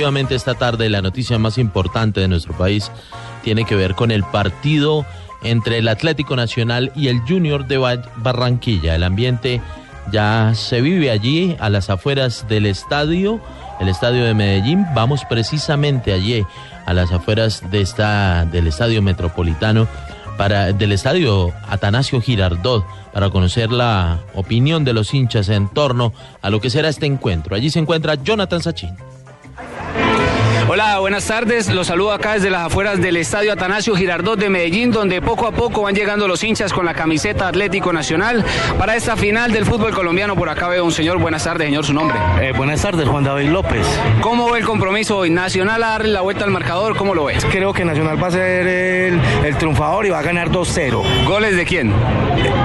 Efectivamente, esta tarde la noticia más importante de nuestro país tiene que ver con el partido entre el Atlético Nacional y el Junior de Barranquilla. El ambiente ya se vive allí, a las afueras del estadio, el estadio de Medellín. Vamos precisamente allí, a las afueras del estadio metropolitano, del estadio Atanasio Girardot, para conocer la opinión de los hinchas en torno a lo que será este encuentro. Allí se encuentra Jonathan Sachin. Hola, buenas tardes. Los saludo acá desde las afueras del Estadio Atanasio Girardot de Medellín, donde poco a poco van llegando los hinchas con la camiseta Atlético Nacional para esta final del fútbol colombiano. Por acá veo un señor. Buenas tardes, señor, su nombre. Eh, buenas tardes, Juan David López. ¿Cómo ve el compromiso hoy? Nacional a darle la vuelta al marcador, ¿cómo lo ves? Creo que Nacional va a ser el, el triunfador y va a ganar 2-0. ¿Goles de quién?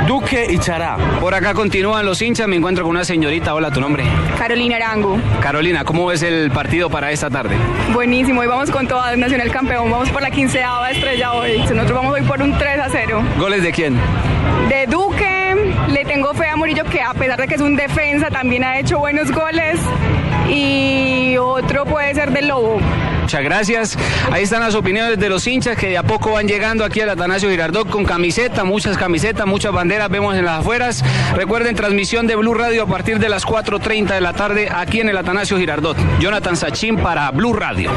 Duque y Chará. Por acá continúan los hinchas. Me encuentro con una señorita. Hola, tu nombre. Carolina Arango. Carolina, ¿cómo ves el partido para esta tarde? Buenísimo, hoy vamos con toda Nacional campeón, vamos por la quinceava estrella hoy. Nosotros vamos hoy por un 3 a 0. ¿Goles de quién? De Duque, le tengo fe a Murillo que a pesar de que es un defensa también ha hecho buenos goles y otro puede ser del Lobo. Muchas gracias. Ahí están las opiniones de los hinchas que de a poco van llegando aquí al Atanasio Girardot con camiseta, muchas camisetas, muchas banderas vemos en las afueras. Recuerden, transmisión de Blue Radio a partir de las 4.30 de la tarde aquí en el Atanasio Girardot. Jonathan Sachin para Blue Radio.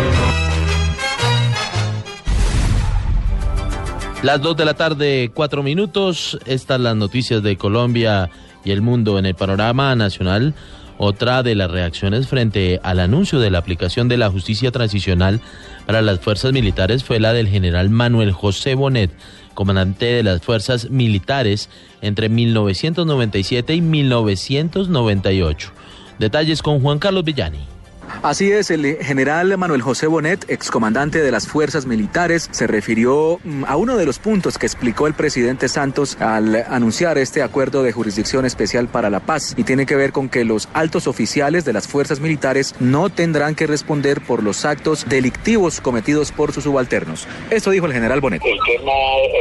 Las 2 de la tarde, 4 minutos. Estas las noticias de Colombia y el mundo en el panorama nacional. Otra de las reacciones frente al anuncio de la aplicación de la justicia transicional para las fuerzas militares fue la del general Manuel José Bonet, comandante de las fuerzas militares entre 1997 y 1998. Detalles con Juan Carlos Villani. Así es, el general Manuel José Bonet, excomandante de las fuerzas militares, se refirió mm, a uno de los puntos que explicó el presidente Santos al anunciar este acuerdo de jurisdicción especial para la paz y tiene que ver con que los altos oficiales de las fuerzas militares no tendrán que responder por los actos delictivos cometidos por sus subalternos. Esto dijo el general Bonet. El tema,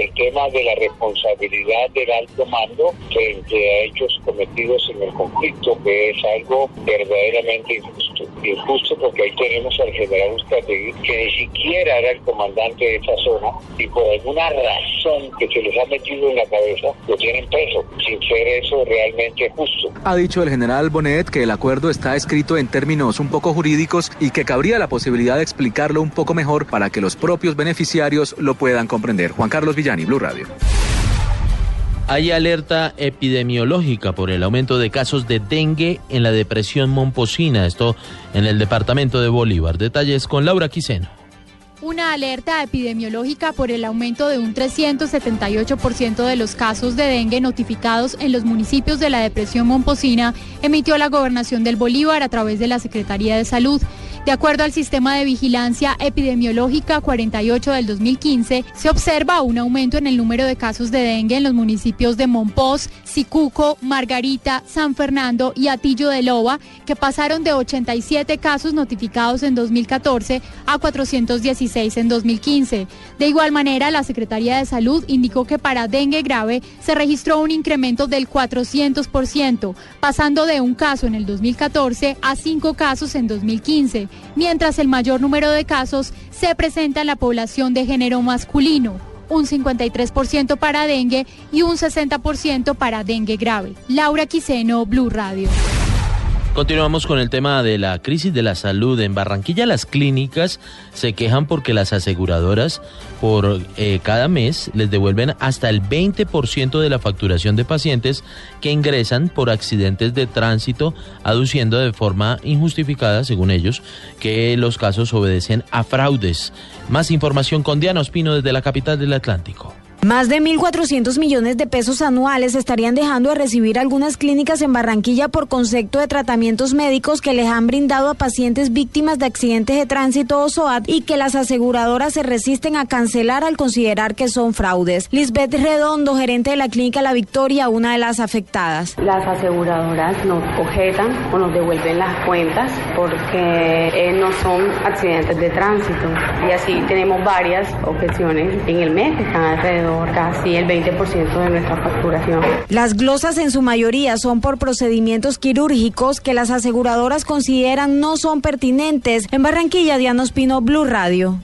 el tema de la responsabilidad del alto mando frente a hechos cometidos en el conflicto, que es algo verdaderamente injusto porque ahí tenemos al general Uzcategui, que ni siquiera era el comandante de esa zona y por alguna razón que se les ha metido en la cabeza lo tienen preso, sin ser eso realmente justo. Ha dicho el general Bonet que el acuerdo está escrito en términos un poco jurídicos y que cabría la posibilidad de explicarlo un poco mejor para que los propios beneficiarios lo puedan comprender. Juan Carlos Villani, Blue Radio. Hay alerta epidemiológica por el aumento de casos de dengue en la depresión momposina, esto en el departamento de Bolívar. Detalles con Laura Quiseno. Una alerta epidemiológica por el aumento de un 378% de los casos de dengue notificados en los municipios de la depresión momposina emitió la gobernación del Bolívar a través de la Secretaría de Salud. De acuerdo al sistema de vigilancia epidemiológica 48 del 2015, se observa un aumento en el número de casos de dengue en los municipios de Monpós, Sicuco, Margarita, San Fernando y Atillo de Loba, que pasaron de 87 casos notificados en 2014 a 416 en 2015. De igual manera, la Secretaría de Salud indicó que para dengue grave se registró un incremento del 400%, pasando de un caso en el 2014 a cinco casos en 2015 mientras el mayor número de casos se presenta en la población de género masculino un 53% para dengue y un 60% para dengue grave. Laura Quiseno, Blue Radio. Continuamos con el tema de la crisis de la salud. En Barranquilla las clínicas se quejan porque las aseguradoras por eh, cada mes les devuelven hasta el 20% de la facturación de pacientes que ingresan por accidentes de tránsito, aduciendo de forma injustificada, según ellos, que los casos obedecen a fraudes. Más información con Diana Ospino desde la capital del Atlántico. Más de 1.400 millones de pesos anuales estarían dejando de recibir algunas clínicas en Barranquilla por concepto de tratamientos médicos que les han brindado a pacientes víctimas de accidentes de tránsito o SOAT y que las aseguradoras se resisten a cancelar al considerar que son fraudes. Lisbeth Redondo, gerente de la clínica La Victoria, una de las afectadas. Las aseguradoras nos objetan o nos devuelven las cuentas porque eh, no son accidentes de tránsito y así tenemos varias objeciones en el mes que están alrededor casi el 20% de nuestra facturación. Las glosas en su mayoría son por procedimientos quirúrgicos que las aseguradoras consideran no son pertinentes. En Barranquilla, Diana Espino, Blue Radio.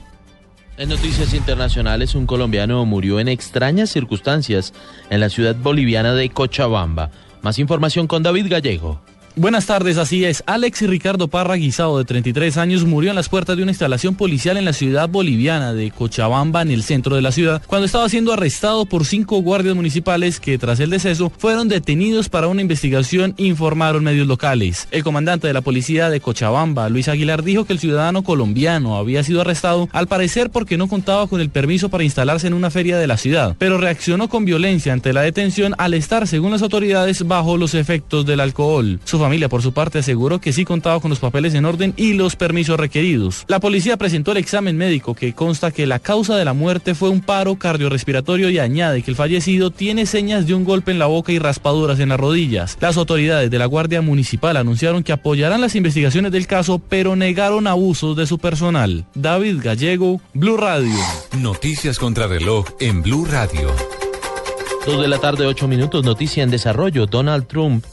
En noticias internacionales, un colombiano murió en extrañas circunstancias en la ciudad boliviana de Cochabamba. Más información con David Gallego. Buenas tardes, así es. Alex Ricardo Parra Guisado, de 33 años, murió en las puertas de una instalación policial en la ciudad boliviana de Cochabamba, en el centro de la ciudad, cuando estaba siendo arrestado por cinco guardias municipales que, tras el deceso, fueron detenidos para una investigación, informaron medios locales. El comandante de la policía de Cochabamba, Luis Aguilar, dijo que el ciudadano colombiano había sido arrestado, al parecer porque no contaba con el permiso para instalarse en una feria de la ciudad, pero reaccionó con violencia ante la detención al estar, según las autoridades, bajo los efectos del alcohol familia, por su parte, aseguró que sí contaba con los papeles en orden y los permisos requeridos. La policía presentó el examen médico que consta que la causa de la muerte fue un paro cardiorrespiratorio y añade que el fallecido tiene señas de un golpe en la boca y raspaduras en las rodillas. Las autoridades de la Guardia Municipal anunciaron que apoyarán las investigaciones del caso, pero negaron abusos de su personal. David Gallego, Blue Radio. Noticias contra reloj en Blue Radio. Dos de la tarde, ocho minutos, noticia en desarrollo. Donald Trump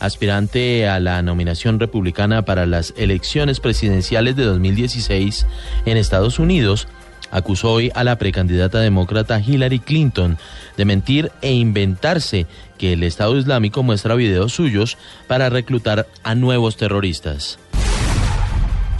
aspirante a la nominación republicana para las elecciones presidenciales de 2016 en Estados Unidos, acusó hoy a la precandidata demócrata Hillary Clinton de mentir e inventarse que el Estado Islámico muestra videos suyos para reclutar a nuevos terroristas.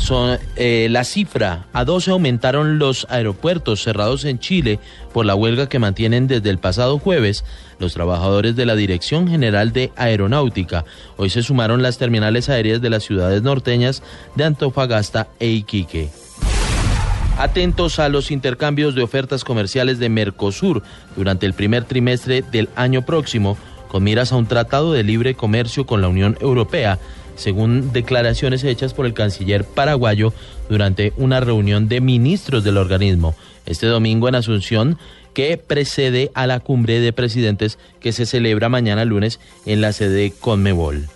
Son, eh, la cifra, a 12 aumentaron los aeropuertos cerrados en Chile por la huelga que mantienen desde el pasado jueves los trabajadores de la Dirección General de Aeronáutica. Hoy se sumaron las terminales aéreas de las ciudades norteñas de Antofagasta e Iquique. Atentos a los intercambios de ofertas comerciales de Mercosur durante el primer trimestre del año próximo, con miras a un tratado de libre comercio con la Unión Europea según declaraciones hechas por el canciller paraguayo durante una reunión de ministros del organismo este domingo en Asunción que precede a la cumbre de presidentes que se celebra mañana lunes en la sede Conmebol.